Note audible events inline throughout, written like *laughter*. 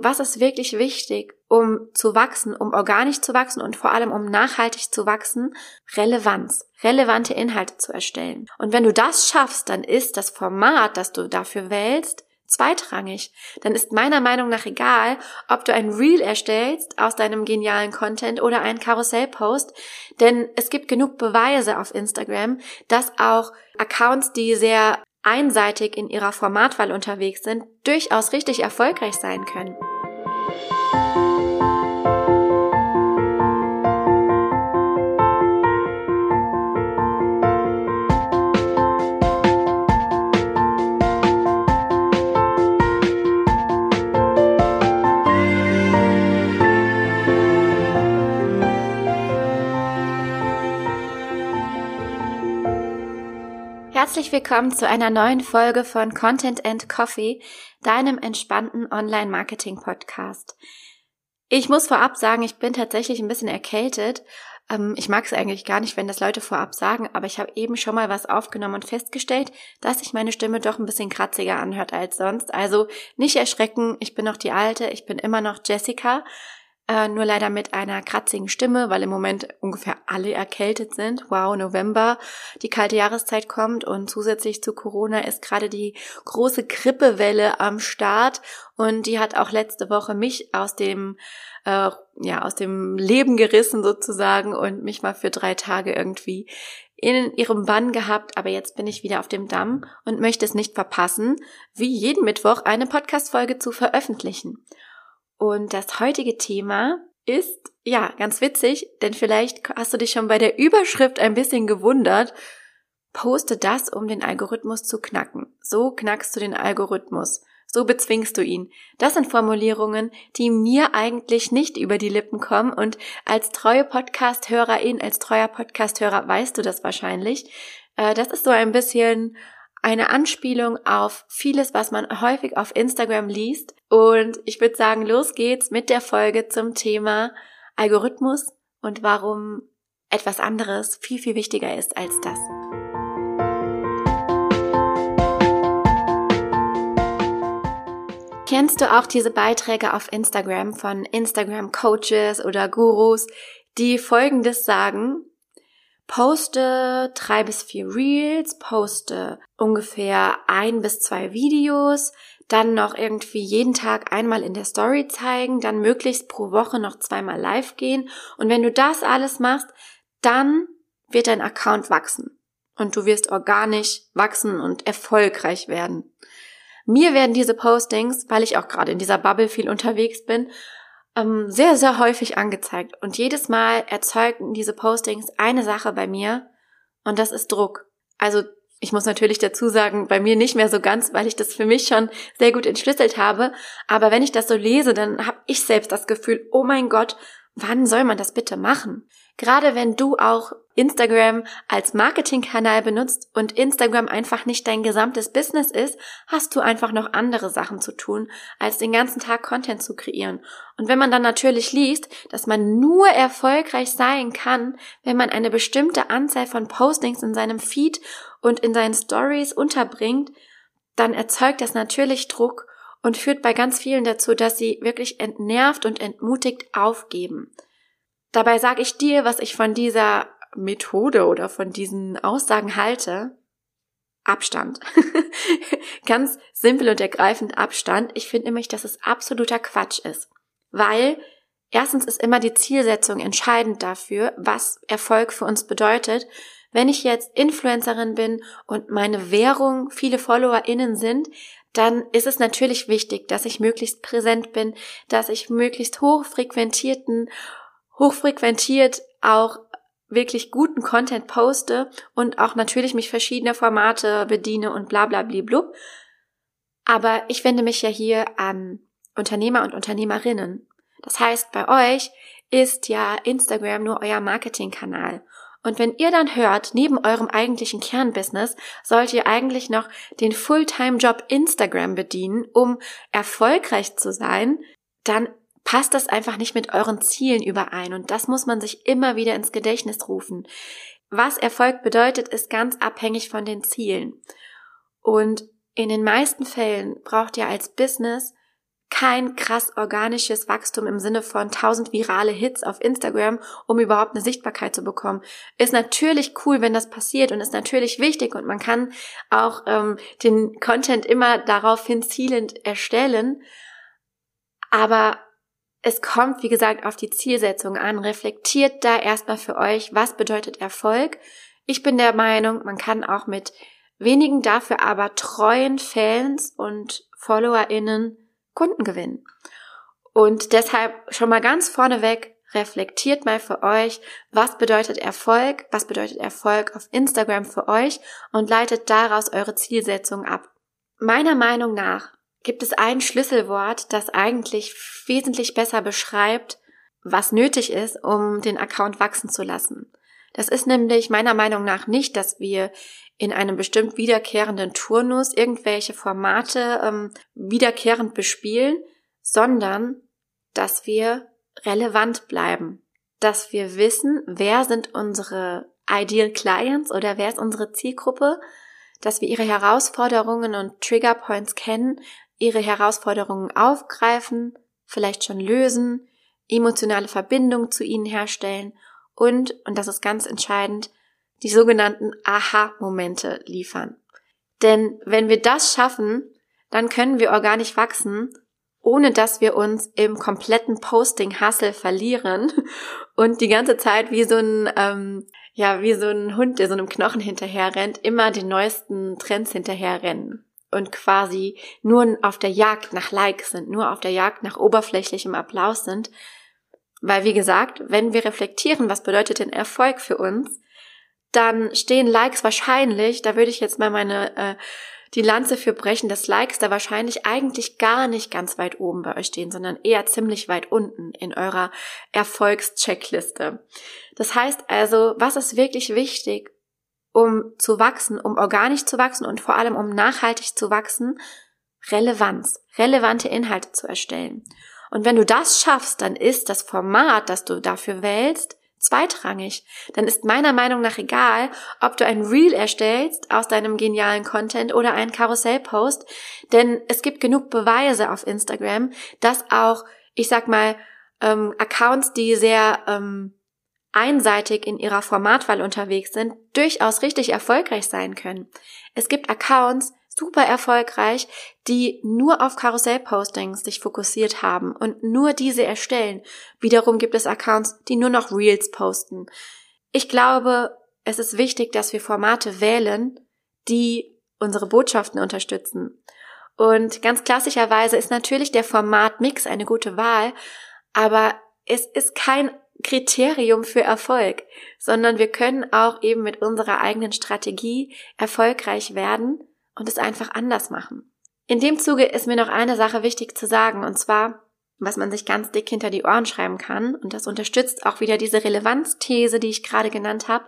was ist wirklich wichtig, um zu wachsen, um organisch zu wachsen und vor allem um nachhaltig zu wachsen? Relevanz, relevante Inhalte zu erstellen. Und wenn du das schaffst, dann ist das Format, das du dafür wählst, zweitrangig. Dann ist meiner Meinung nach egal, ob du ein Reel erstellst aus deinem genialen Content oder einen Karussellpost, denn es gibt genug Beweise auf Instagram, dass auch Accounts, die sehr einseitig in ihrer Formatwahl unterwegs sind, durchaus richtig erfolgreich sein können. Bye. Herzlich willkommen zu einer neuen Folge von Content and Coffee, deinem entspannten Online-Marketing-Podcast. Ich muss vorab sagen, ich bin tatsächlich ein bisschen erkältet. Ähm, ich mag es eigentlich gar nicht, wenn das Leute vorab sagen, aber ich habe eben schon mal was aufgenommen und festgestellt, dass sich meine Stimme doch ein bisschen kratziger anhört als sonst. Also nicht erschrecken, ich bin noch die alte, ich bin immer noch Jessica äh, nur leider mit einer kratzigen Stimme, weil im Moment ungefähr alle erkältet sind. Wow, November, die kalte Jahreszeit kommt und zusätzlich zu Corona ist gerade die große Grippewelle am Start und die hat auch letzte Woche mich aus dem äh, ja aus dem Leben gerissen sozusagen und mich mal für drei Tage irgendwie in ihrem Bann gehabt, aber jetzt bin ich wieder auf dem Damm und möchte es nicht verpassen, wie jeden Mittwoch eine Podcast-Folge zu veröffentlichen. Und das heutige Thema ist, ja, ganz witzig, denn vielleicht hast du dich schon bei der Überschrift ein bisschen gewundert. Poste das, um den Algorithmus zu knacken. So knackst du den Algorithmus. So bezwingst du ihn. Das sind Formulierungen, die mir eigentlich nicht über die Lippen kommen und als treue Podcast-Hörerin, als treuer Podcast-Hörer weißt du das wahrscheinlich. Äh, das ist so ein bisschen eine Anspielung auf vieles, was man häufig auf Instagram liest. Und ich würde sagen, los geht's mit der Folge zum Thema Algorithmus und warum etwas anderes viel, viel wichtiger ist als das. Kennst du auch diese Beiträge auf Instagram von Instagram Coaches oder Gurus, die Folgendes sagen, poste drei bis vier Reels, poste ungefähr ein bis zwei Videos, dann noch irgendwie jeden Tag einmal in der Story zeigen, dann möglichst pro Woche noch zweimal live gehen. Und wenn du das alles machst, dann wird dein Account wachsen. Und du wirst organisch wachsen und erfolgreich werden. Mir werden diese Postings, weil ich auch gerade in dieser Bubble viel unterwegs bin, ähm, sehr, sehr häufig angezeigt. Und jedes Mal erzeugen diese Postings eine Sache bei mir und das ist Druck. Also ich muss natürlich dazu sagen, bei mir nicht mehr so ganz, weil ich das für mich schon sehr gut entschlüsselt habe. Aber wenn ich das so lese, dann habe ich selbst das Gefühl, oh mein Gott, wann soll man das bitte machen? Gerade wenn du auch Instagram als Marketingkanal benutzt und Instagram einfach nicht dein gesamtes Business ist, hast du einfach noch andere Sachen zu tun, als den ganzen Tag Content zu kreieren. Und wenn man dann natürlich liest, dass man nur erfolgreich sein kann, wenn man eine bestimmte Anzahl von Postings in seinem Feed und in seinen Stories unterbringt, dann erzeugt das natürlich Druck und führt bei ganz vielen dazu, dass sie wirklich entnervt und entmutigt aufgeben. Dabei sage ich dir, was ich von dieser Methode oder von diesen Aussagen halte. Abstand. *laughs* Ganz simpel und ergreifend Abstand. Ich finde nämlich, dass es absoluter Quatsch ist. Weil erstens ist immer die Zielsetzung entscheidend dafür, was Erfolg für uns bedeutet. Wenn ich jetzt Influencerin bin und meine Währung viele FollowerInnen sind, dann ist es natürlich wichtig, dass ich möglichst präsent bin, dass ich möglichst hochfrequentierten hochfrequentiert auch wirklich guten Content poste und auch natürlich mich verschiedener Formate bediene und bla bla blub. Aber ich wende mich ja hier an Unternehmer und Unternehmerinnen. Das heißt, bei euch ist ja Instagram nur euer Marketingkanal. Und wenn ihr dann hört, neben eurem eigentlichen Kernbusiness sollt ihr eigentlich noch den Fulltime-Job Instagram bedienen, um erfolgreich zu sein, dann passt das einfach nicht mit euren Zielen überein. Und das muss man sich immer wieder ins Gedächtnis rufen. Was Erfolg bedeutet, ist ganz abhängig von den Zielen. Und in den meisten Fällen braucht ihr als Business kein krass organisches Wachstum im Sinne von tausend virale Hits auf Instagram, um überhaupt eine Sichtbarkeit zu bekommen. Ist natürlich cool, wenn das passiert und ist natürlich wichtig und man kann auch ähm, den Content immer daraufhin zielend erstellen. Aber es kommt, wie gesagt, auf die Zielsetzung an. Reflektiert da erstmal für euch, was bedeutet Erfolg. Ich bin der Meinung, man kann auch mit wenigen dafür aber treuen Fans und FollowerInnen Kunden gewinnen. Und deshalb schon mal ganz vorneweg, reflektiert mal für euch, was bedeutet Erfolg, was bedeutet Erfolg auf Instagram für euch und leitet daraus eure Zielsetzung ab. Meiner Meinung nach gibt es ein Schlüsselwort, das eigentlich wesentlich besser beschreibt, was nötig ist, um den Account wachsen zu lassen. Das ist nämlich meiner Meinung nach nicht, dass wir in einem bestimmt wiederkehrenden Turnus irgendwelche Formate ähm, wiederkehrend bespielen, sondern dass wir relevant bleiben, dass wir wissen, wer sind unsere Ideal Clients oder wer ist unsere Zielgruppe, dass wir ihre Herausforderungen und Trigger Points kennen, ihre Herausforderungen aufgreifen, vielleicht schon lösen, emotionale Verbindung zu ihnen herstellen und, und das ist ganz entscheidend, die sogenannten Aha-Momente liefern. Denn wenn wir das schaffen, dann können wir organisch wachsen, ohne dass wir uns im kompletten Posting-Hustle verlieren *laughs* und die ganze Zeit wie so ein, ähm, ja, wie so ein Hund, der so einem Knochen hinterher rennt, immer den neuesten Trends hinterher rennen und quasi nur auf der Jagd nach Likes sind, nur auf der Jagd nach oberflächlichem Applaus sind. Weil, wie gesagt, wenn wir reflektieren, was bedeutet denn Erfolg für uns, dann stehen Likes wahrscheinlich, da würde ich jetzt mal meine äh, die Lanze für brechen, dass Likes da wahrscheinlich eigentlich gar nicht ganz weit oben bei euch stehen, sondern eher ziemlich weit unten in eurer Erfolgscheckliste. Das heißt also, was ist wirklich wichtig, um zu wachsen, um organisch zu wachsen und vor allem um nachhaltig zu wachsen? Relevanz, relevante Inhalte zu erstellen. Und wenn du das schaffst, dann ist das Format, das du dafür wählst, zweitrangig. Dann ist meiner Meinung nach egal, ob du ein Reel erstellst aus deinem genialen Content oder einen Karussellpost, denn es gibt genug Beweise auf Instagram, dass auch, ich sag mal, ähm, Accounts, die sehr ähm, einseitig in ihrer Formatwahl unterwegs sind, durchaus richtig erfolgreich sein können. Es gibt Accounts, super erfolgreich, die nur auf Karussellpostings sich fokussiert haben und nur diese erstellen. Wiederum gibt es Accounts, die nur noch Reels posten. Ich glaube, es ist wichtig, dass wir Formate wählen, die unsere Botschaften unterstützen. Und ganz klassischerweise ist natürlich der Formatmix eine gute Wahl, aber es ist kein Kriterium für Erfolg, sondern wir können auch eben mit unserer eigenen Strategie erfolgreich werden und es einfach anders machen. In dem Zuge ist mir noch eine Sache wichtig zu sagen, und zwar, was man sich ganz dick hinter die Ohren schreiben kann, und das unterstützt auch wieder diese Relevanzthese, die ich gerade genannt habe.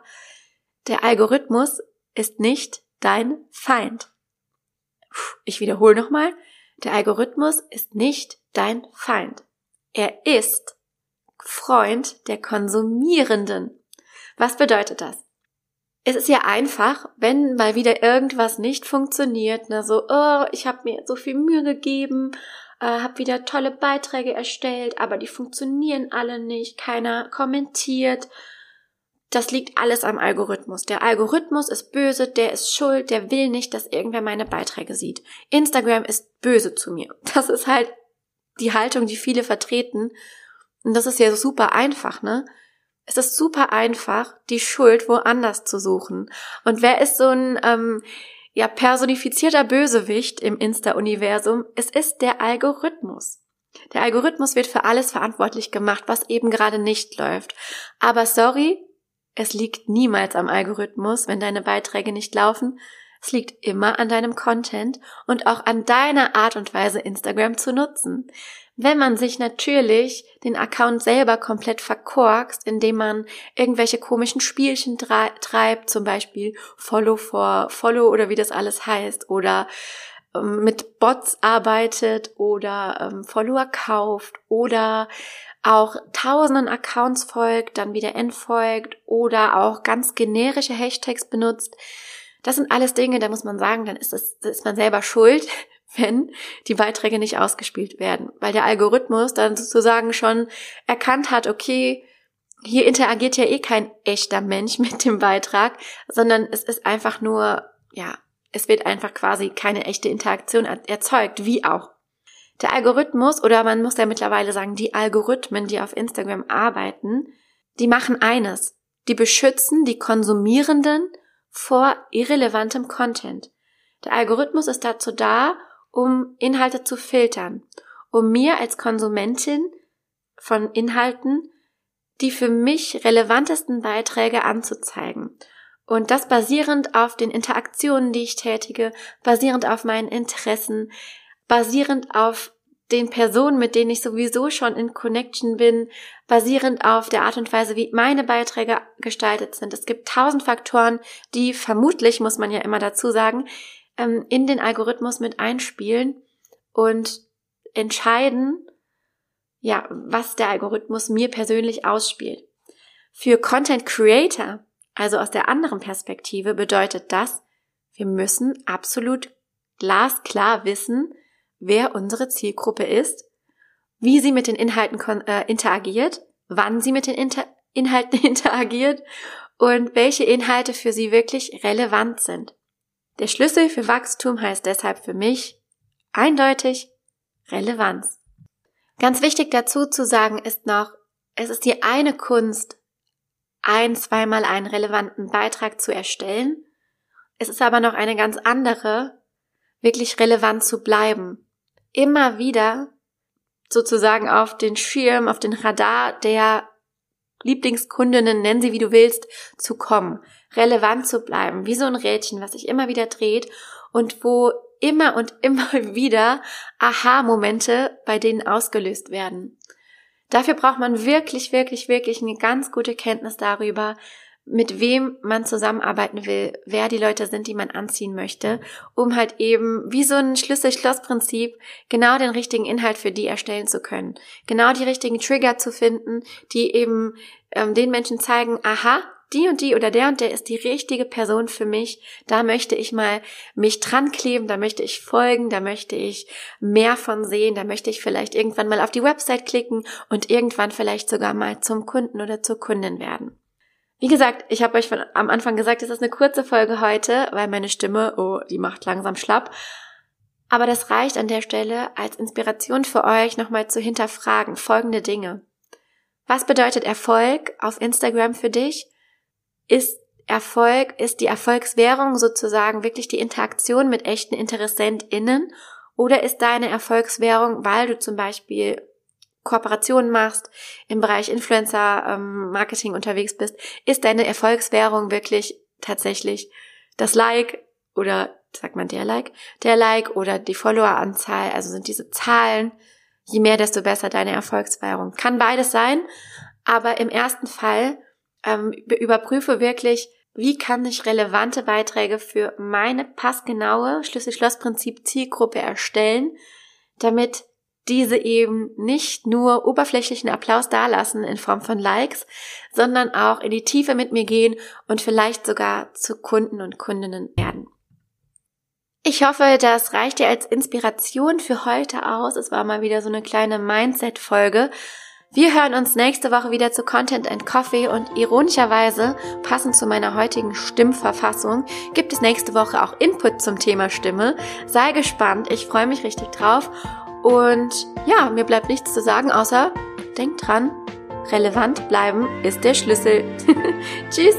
Der Algorithmus ist nicht dein Feind. Ich wiederhole nochmal, der Algorithmus ist nicht dein Feind. Er ist Freund der Konsumierenden. Was bedeutet das? Es ist ja einfach, wenn mal wieder irgendwas nicht funktioniert, ne, so, oh, ich habe mir so viel Mühe gegeben, äh, habe wieder tolle Beiträge erstellt, aber die funktionieren alle nicht, keiner kommentiert. Das liegt alles am Algorithmus. Der Algorithmus ist böse, der ist schuld, der will nicht, dass irgendwer meine Beiträge sieht. Instagram ist böse zu mir. *laughs* Das ist halt die Haltung, die viele vertreten. Und das ist ja super einfach, ne? Es ist super einfach, die Schuld woanders zu suchen. Und wer ist so ein ähm, ja personifizierter Bösewicht im Insta-Universum? Es ist der Algorithmus. Der Algorithmus wird für alles verantwortlich gemacht, was eben gerade nicht läuft. Aber sorry, es liegt niemals am Algorithmus, wenn deine Beiträge nicht laufen. Es liegt immer an deinem Content und auch an deiner Art und Weise, Instagram zu nutzen. Wenn man sich natürlich den Account selber komplett verkorkst, indem man irgendwelche komischen Spielchen treibt, zum Beispiel Follow for Follow oder wie das alles heißt, oder ähm, mit Bots arbeitet oder ähm, Follower kauft oder auch tausenden Accounts folgt, dann wieder entfolgt oder auch ganz generische Hashtags benutzt. Das sind alles Dinge, da muss man sagen, dann ist, das, ist man selber schuld, *laughs* wenn die Beiträge nicht ausgespielt werden, weil der Algorithmus dann sozusagen schon erkannt hat, okay, hier interagiert ja eh kein echter Mensch *laughs* mit dem Beitrag, sondern es ist einfach nur, ja, es wird einfach quasi keine echte Interaktion erzeugt, wie auch. Der Algorithmus, oder man muss ja mittlerweile sagen, die Algorithmen, die auf Instagram arbeiten, die machen eines. Die beschützen die Konsumierenden vor irrelevantem Content. Der Algorithmus ist dazu da, um Inhalte zu filtern, um mir als Konsumentin von Inhalten die für mich relevantesten Beiträge anzuzeigen. Und das basierend auf den Interaktionen, die ich tätige, basierend auf meinen Interessen, basierend auf den Personen, mit denen ich sowieso schon in Connection bin, basierend auf der Art und Weise, wie meine Beiträge gestaltet sind. Es gibt tausend Faktoren, die vermutlich, muss man ja immer dazu sagen, ähm, in den Algorithmus mit einspielen und entscheiden, ja, was der Algorithmus mir persönlich ausspielt. Für Content Creator, also aus der anderen Perspektive, bedeutet das, wir müssen absolut glasklar wissen, wer unsere Zielgruppe ist, wie sie mit den Inhalten äh, interagiert, wann sie mit den Inter Inhalten *laughs* interagiert und welche Inhalte für sie wirklich relevant sind. Der Schlüssel für Wachstum heißt deshalb für mich eindeutig Relevanz. Ganz wichtig dazu zu sagen ist noch, es ist die eine Kunst, ein, zweimal einen relevanten Beitrag zu erstellen. Es ist aber noch eine ganz andere, wirklich relevant zu bleiben. Immer wieder sozusagen auf den Schirm, auf den Radar der Lieblingskundinnen, nennen sie wie du willst, zu kommen, relevant zu bleiben, wie so ein Rädchen, was sich immer wieder dreht und wo immer und *laughs* immer wieder Aha-Momente bei denen ausgelöst werden. Dafür braucht man wirklich, wirklich, wirklich eine ganz gute Kenntnis darüber, mit wem man zusammenarbeiten will, wer die Leute sind, die man anziehen möchte, um halt eben wie so ein Schlüssel-Schloss-Prinzip genau den richtigen Inhalt für die erstellen zu können. Genau die richtigen Trigger zu finden, die eben ähm, den Menschen zeigen, aha, die und die oder der und der ist die richtige Person für mich. Da möchte ich mal mich dran kleben, da möchte ich folgen, da möchte ich mehr von sehen, da möchte ich vielleicht irgendwann mal auf die Website klicken und irgendwann vielleicht sogar mal zum Kunden oder zur Kundin werden. Wie gesagt, ich habe euch von, am Anfang gesagt, es ist eine kurze Folge heute, weil meine Stimme, oh, die macht langsam schlapp. Aber das reicht an der Stelle als Inspiration für euch, nochmal zu hinterfragen folgende Dinge. Was bedeutet Erfolg auf Instagram für dich? Ist Erfolg, ist die Erfolgswährung sozusagen wirklich die Interaktion mit echten InteressentInnen? Oder ist deine Erfolgswährung, weil du zum Beispiel Kooperationen machst, im Bereich Influencer ähm, Marketing unterwegs bist, ist deine Erfolgswährung wirklich tatsächlich das Like oder sagt man der Like, der Like oder die Followeranzahl, also sind diese Zahlen, je mehr, desto besser deine Erfolgswährung. Kann beides sein, aber im ersten Fall ähm, überprüfe wirklich, wie kann ich relevante Beiträge für meine passgenaue Schlüssel-Schloss-Prinzip Zielgruppe erstellen, damit diese eben nicht nur oberflächlichen Applaus dalassen in Form von Likes, sondern auch in die Tiefe mit mir gehen und vielleicht sogar zu Kunden und Kundinnen werden. Ich hoffe, das reicht dir als Inspiration für heute aus. Es war mal wieder so eine kleine Mindset-Folge. Wir hören uns nächste Woche wieder zu Content and Coffee und ironischerweise, passend zu meiner heutigen Stimmverfassung, gibt es nächste Woche auch Input zum Thema Stimme. Sei gespannt, ich freue mich richtig drauf und ja, mir bleibt nichts zu sagen, außer denkt dran, relevant bleiben ist der Schlüssel. *laughs* Tschüss!